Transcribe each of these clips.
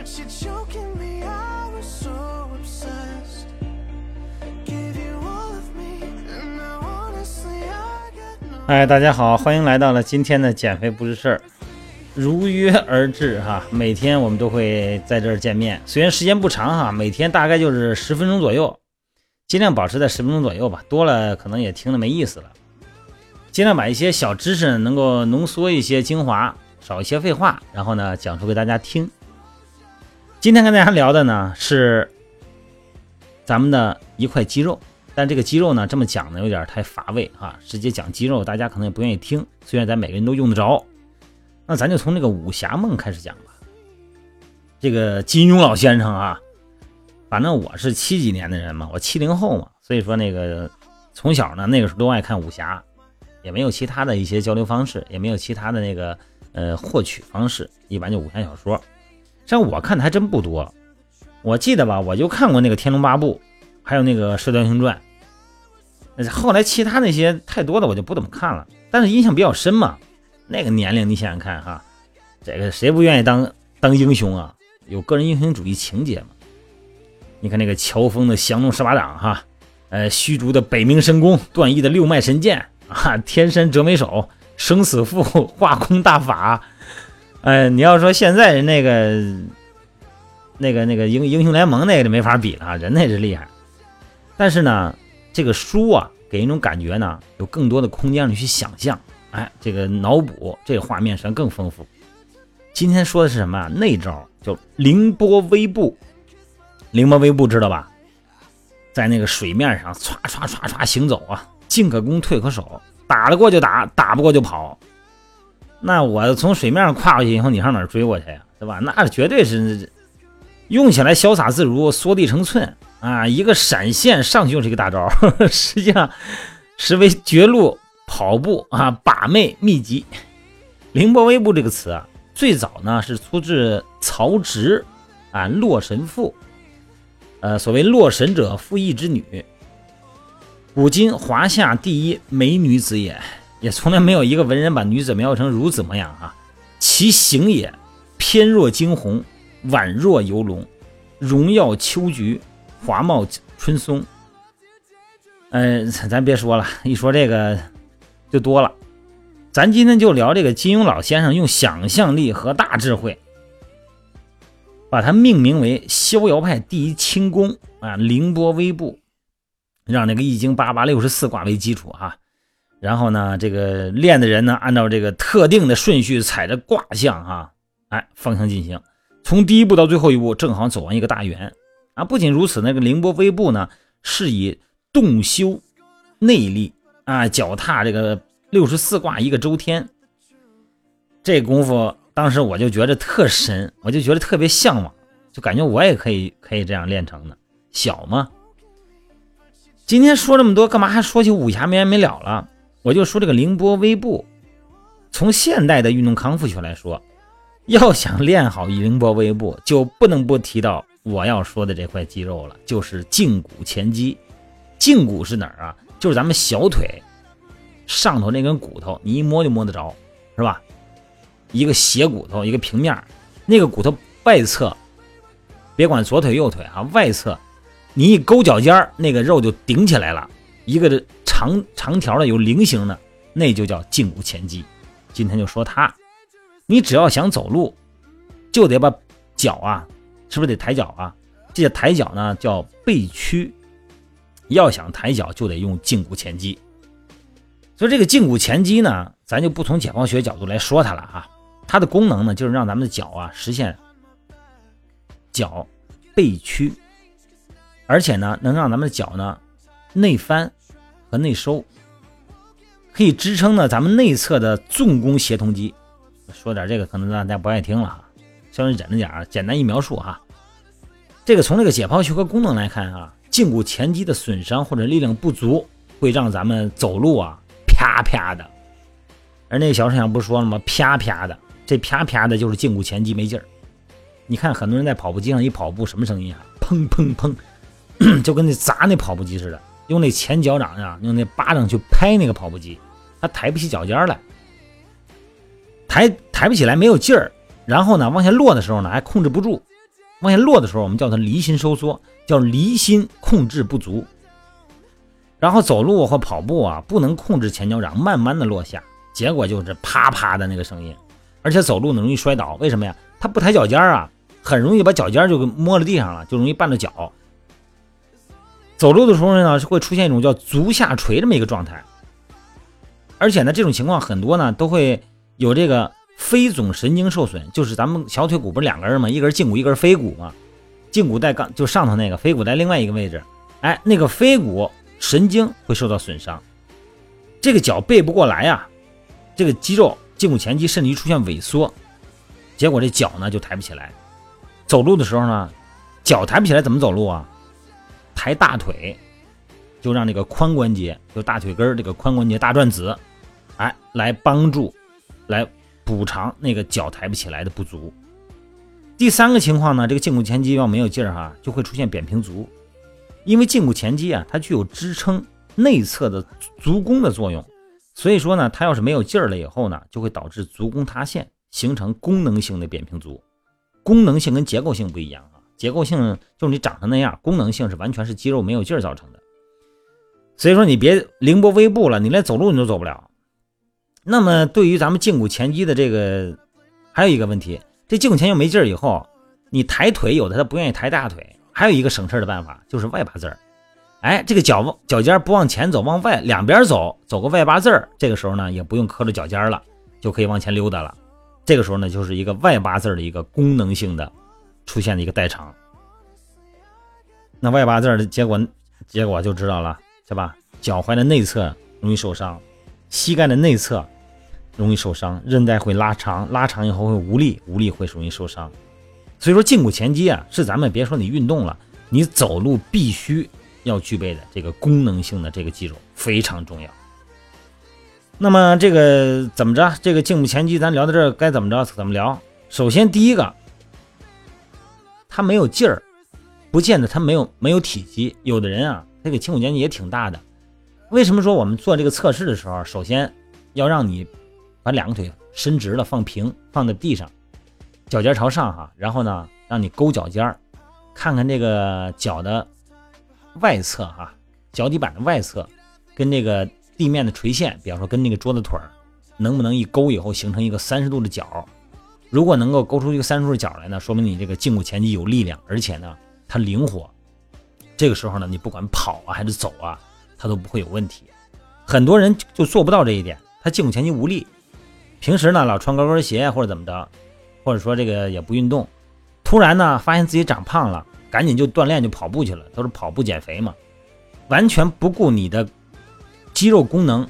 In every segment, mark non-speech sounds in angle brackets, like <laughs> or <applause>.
but you're choking me. I was so obsessed. Give you all of me, and now honestly, I got no. 哎，大家好，欢迎来到了今天的减肥不是事儿，如约而至哈。每天我们都会在这儿见面，虽然时间不长哈，每天大概就是十分钟左右，尽量保持在十分钟左右吧，多了可能也听着没意思了。尽量把一些小知识能够浓缩一些精华，少一些废话，然后呢讲述给大家听。今天跟大家聊的呢是咱们的一块肌肉。但这个肌肉呢，这么讲呢，有点太乏味啊。直接讲肌肉，大家可能也不愿意听。虽然咱每个人都用得着，那咱就从这个武侠梦开始讲吧。这个金庸老先生啊，反正我是七几年的人嘛，我七零后嘛，所以说那个从小呢，那个时候都爱看武侠，也没有其他的一些交流方式，也没有其他的那个呃获取方式，一般就武侠小说。像我看的还真不多，我记得吧，我就看过那个《天龙八部》。还有那个《射雕英雄传》，后来其他那些太多的我就不怎么看了，但是印象比较深嘛。那个年龄你想想看哈，这个谁不愿意当当英雄啊？有个人英雄主义情节嘛？你看那个乔峰的降龙十八掌哈，呃，虚竹的北冥神功，段誉的六脉神剑啊，天山折梅手，生死符，化空大法。哎，你要说现在人那个那个那个英英雄联盟那个就没法比了，人那是厉害。但是呢，这个书啊，给人一种感觉呢，有更多的空间让你去想象，哎，这个脑补，这个画面上更丰富。今天说的是什么啊？那招叫凌波微步。凌波微步知道吧？在那个水面上唰唰唰唰行走啊，进可攻，退可守，打得过就打，打不过就跑。那我从水面上跨过去以后，你上哪追过去呀？对吧？那绝对是用起来潇洒自如，缩地成寸。啊，一个闪现上去就是一个大招，呵 <laughs> 呵实际上实为绝路跑步啊，把妹秘籍。凌波微步这个词啊，最早呢是出自曹植啊《洛神赋》。呃，所谓洛神者，赋役之女，古今华夏第一美女子也，也从来没有一个文人把女子描绘成如此模样啊。其形也，翩若惊鸿，宛若游龙，荣耀秋菊。华茂春松，嗯，咱别说了，一说这个就多了。咱今天就聊这个金庸老先生用想象力和大智慧，把它命名为逍遥派第一轻功啊，凌波微步，让这个易经八八六十四卦为基础哈。然后呢，这个练的人呢，按照这个特定的顺序踩着卦象哈，哎，方向进行，从第一步到最后一步，正好走完一个大圆。啊，不仅如此，那个凌波微步呢，是以动修内力啊，脚踏这个六十四卦一个周天。这功夫，当时我就觉得特神，我就觉得特别向往，就感觉我也可以可以这样练成的。小嘛，今天说这么多，干嘛还说起武侠没完没了了？我就说这个凌波微步，从现代的运动康复学来说，要想练好凌波微步，就不能不提到。我要说的这块肌肉了，就是胫骨前肌。胫骨是哪儿啊？就是咱们小腿上头那根骨头，你一摸就摸得着，是吧？一个斜骨头，一个平面，那个骨头外侧，别管左腿右腿啊，外侧你一勾脚尖儿，那个肉就顶起来了，一个长长条的有菱形的，那就叫胫骨前肌。今天就说它，你只要想走路，就得把脚啊。是不是得抬脚啊？这个抬脚呢叫背屈，要想抬脚就得用胫骨前肌。所以这个胫骨前肌呢，咱就不从解剖学角度来说它了啊。它的功能呢，就是让咱们的脚啊实现脚背屈，而且呢能让咱们的脚呢内翻和内收，可以支撑呢咱们内侧的纵弓协同肌。说点这个可能大家不爱听了哈。稍微忍着点儿，简单一描述哈。这个从这个解剖学和功能来看啊，胫骨前肌的损伤或者力量不足，会让咱们走路啊啪啪的。而那个小沈阳不是说了吗？啪啪的，这啪啪的就是胫骨前肌没劲儿。你看很多人在跑步机上一跑步，什么声音啊？砰砰砰，<clears throat> 就跟那砸那跑步机似的。用那前脚掌呀，用那巴掌去拍那个跑步机，他抬不起脚尖来，抬抬不起来，没有劲儿。然后呢，往下落的时候呢，还控制不住。往下落的时候，我们叫它离心收缩，叫离心控制不足。然后走路或跑步啊，不能控制前脚掌，慢慢的落下，结果就是啪啪的那个声音。而且走路呢容易摔倒，为什么呀？他不抬脚尖啊，很容易把脚尖就给摸了地上了，就容易绊着脚。走路的时候呢，是会出现一种叫足下垂这么一个状态。而且呢，这种情况很多呢，都会有这个腓总神经受损，就是咱们小腿骨不是两根吗？一根胫骨，一根腓骨嘛。胫骨在刚就上头那个，腓骨在另外一个位置。哎，那个腓骨。神经会受到损伤，这个脚背不过来呀，这个肌肉胫骨前肌甚至于出现萎缩，结果这脚呢就抬不起来。走路的时候呢，脚抬不起来怎么走路啊？抬大腿，就让这个髋关节，就大腿根这个髋关节大转子，哎，来帮助，来补偿那个脚抬不起来的不足。第三个情况呢，这个胫骨前肌要没有劲儿哈，就会出现扁平足。因为胫骨前肌啊，它具有支撑内侧的足弓的作用，所以说呢，它要是没有劲儿了以后呢，就会导致足弓塌陷，形成功能性的扁平足。功能性跟结构性不一样，结构性就是你长成那样，功能性是完全是肌肉没有劲儿造成的。所以说你别凌波微步了，你连走路你都走不了。那么对于咱们胫骨前肌的这个，还有一个问题，这胫骨前肌没劲儿以后，你抬腿有的他不愿意抬大腿。还有一个省事的办法，就是外八字儿。哎，这个脚脚尖不往前走，往外两边走，走个外八字儿。这个时候呢，也不用磕着脚尖了，就可以往前溜达了。这个时候呢，就是一个外八字的一个功能性的出现的一个代偿。那外八字的结果，结果就知道了，是吧？脚踝的内侧容易受伤，膝盖的内侧容易受伤，韧带会拉长，拉长以后会无力，无力会容易受伤。所以说，胫骨前肌啊，是咱们别说你运动了，你走路必须要具备的这个功能性的这个肌肉非常重要。那么这个怎么着？这个胫骨前肌咱聊到这儿该怎么着？怎么聊？首先第一个，它没有劲儿，不见得它没有没有体积。有的人啊，这个胫骨前肌也挺大的。为什么说我们做这个测试的时候，首先要让你把两个腿伸直了，放平，放在地上。脚尖朝上哈，然后呢，让你勾脚尖儿，看看这个脚的外侧哈，脚底板的外侧跟那个地面的垂线，比方说跟那个桌子腿儿，能不能一勾以后形成一个三十度的角？如果能够勾出一个三十度角来呢，说明你这个胫骨前肌有力量，而且呢它灵活。这个时候呢，你不管跑啊还是走啊，它都不会有问题。很多人就做不到这一点，他胫骨前肌无力，平时呢老穿高跟鞋或者怎么着。或者说这个也不运动，突然呢发现自己长胖了，赶紧就锻炼就跑步去了，都是跑步减肥嘛，完全不顾你的肌肉功能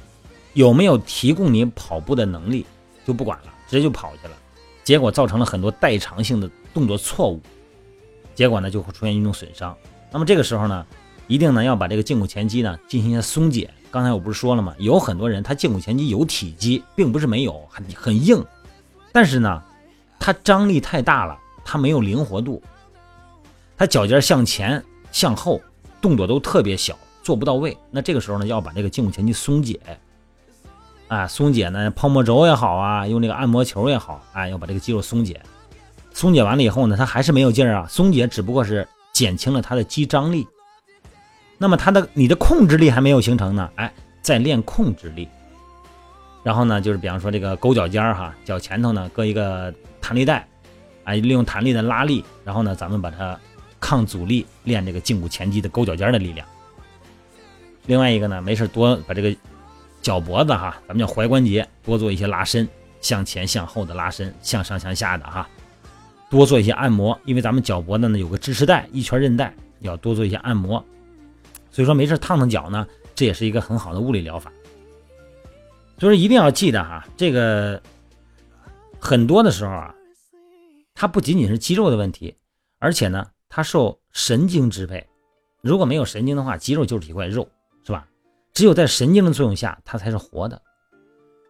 有没有提供你跑步的能力，就不管了，直接就跑去了，结果造成了很多代偿性的动作错误，结果呢就会出现运动损伤。那么这个时候呢，一定呢要把这个胫骨前肌呢进行一下松解。刚才我不是说了吗？有很多人他胫骨前肌有体积，并不是没有，很很硬，但是呢。它张力太大了，它没有灵活度，它脚尖向前向后动作都特别小，做不到位。那这个时候呢，要把这个胫骨前肌松解，啊，松解呢，泡沫轴也好啊，用这个按摩球也好，哎，要把这个肌肉松解。松解完了以后呢，它还是没有劲儿啊。松解只不过是减轻了它的肌张力，那么它的你的控制力还没有形成呢，哎，再练控制力。然后呢，就是比方说这个勾脚尖儿哈，脚前头呢搁一个。弹力带，哎，利用弹力的拉力，然后呢，咱们把它抗阻力，练这个胫骨前肌的勾脚尖的力量。另外一个呢，没事多把这个脚脖子哈，咱们叫踝关节，多做一些拉伸，向前向后的拉伸，向上向下的哈，多做一些按摩，因为咱们脚脖子呢有个支持带，一圈韧带，要多做一些按摩。所以说没事烫烫脚呢，这也是一个很好的物理疗法。所以说一定要记得哈，这个。很多的时候啊，它不仅仅是肌肉的问题，而且呢，它受神经支配。如果没有神经的话，肌肉就是一块肉，只有在神经的作用下，它才是活的。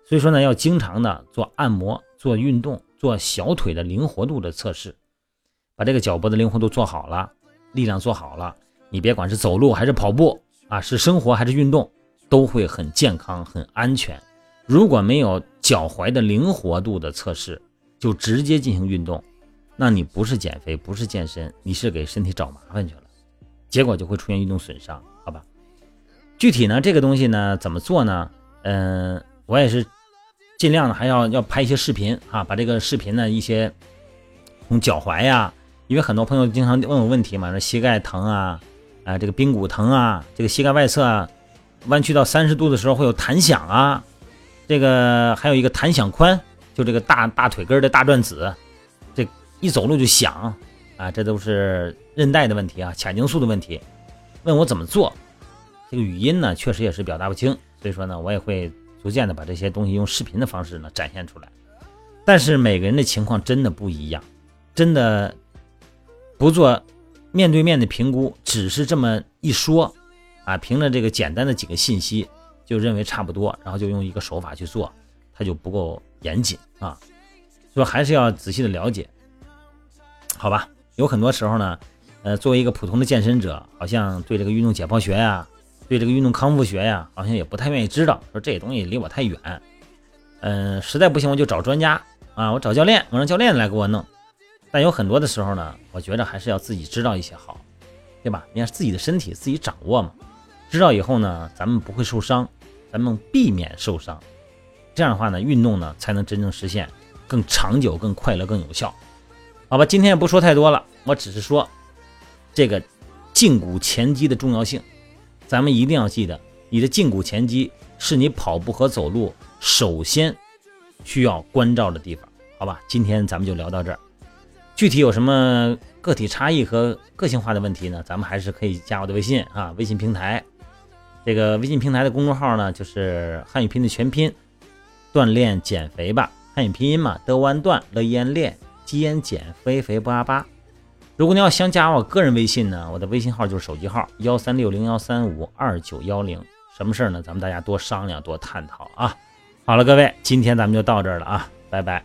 所以说呢，要经常的做按摩、做运动、做小腿的灵活度的测试，把这个脚脖的灵活度做好了，力量做好了，你别管是走路还是跑步啊，是生活还是运动，都会很健康、很安全。如果没有脚踝的灵活度的测试，就直接进行运动，那你不是减肥，不是健身，你是给身体找麻烦去了，结果就会出现运动损伤，具体呢，这个东西呢，怎么做呢？嗯，我也是尽量的，还要要拍一些视频啊，把这个视频呢一些从脚踝呀，因为很多朋友经常问我问题嘛，那膝盖疼啊，啊这个髌骨疼啊，这个膝盖外侧啊弯曲到三十度的时候会有弹响啊，这个还有一个弹响髋。就这个大大腿根的大转子，这一走路就响啊，这都是韧带的问题啊，髂胫束的问题。问我怎么做，这个语音呢确实也是表达不清，所以说呢，我也会逐渐的把这些东西用视频的方式呢展现出来。但是每个人的情况真的不一样，真的不做面对面的评估，只是这么一说啊，凭着这个简单的几个信息就认为差不多，然后就用一个手法去做，它就不够。严谨啊，说还是要仔细的了解，好吧？有很多时候呢，呃，作为一个普通的健身者，好像对这个运动解剖学呀，对这个运动康复学呀，好像也不太愿意知道。说这东西离我太远，嗯，实在不行我就找专家啊，我找教练，我让教练来给我弄。但有很多的时候呢，我觉得还是要自己知道一些好，对吧？你看自己的身体自己掌握嘛，知道以后呢，咱们不会受伤，咱们避免受伤。这样的话呢，运动呢才能真正实现更长久、更快乐、更有效，好吧？今天也不说太多了，我只是说这个胫骨前肌的重要性，咱们一定要记得，你的胫骨前肌是你跑步和走路首先需要关照的地方，好吧？今天咱们就聊到这儿，具体有什么个体差异和个性化的问题呢？咱们还是可以加我的微信啊，微信平台，这个微信平台的公众号呢就是汉语拼的全拼。锻炼减肥吧，汉语拼音嘛，德弯锻，乐燕练，基燕减，肥肥不阿巴。如果您要想加我个人微信呢，我的微信号就是手机号幺三六零幺三五二九幺零。什么事儿呢？咱们大家多商量，多探讨啊。好了，各位，今天咱们就到这儿了啊，拜拜。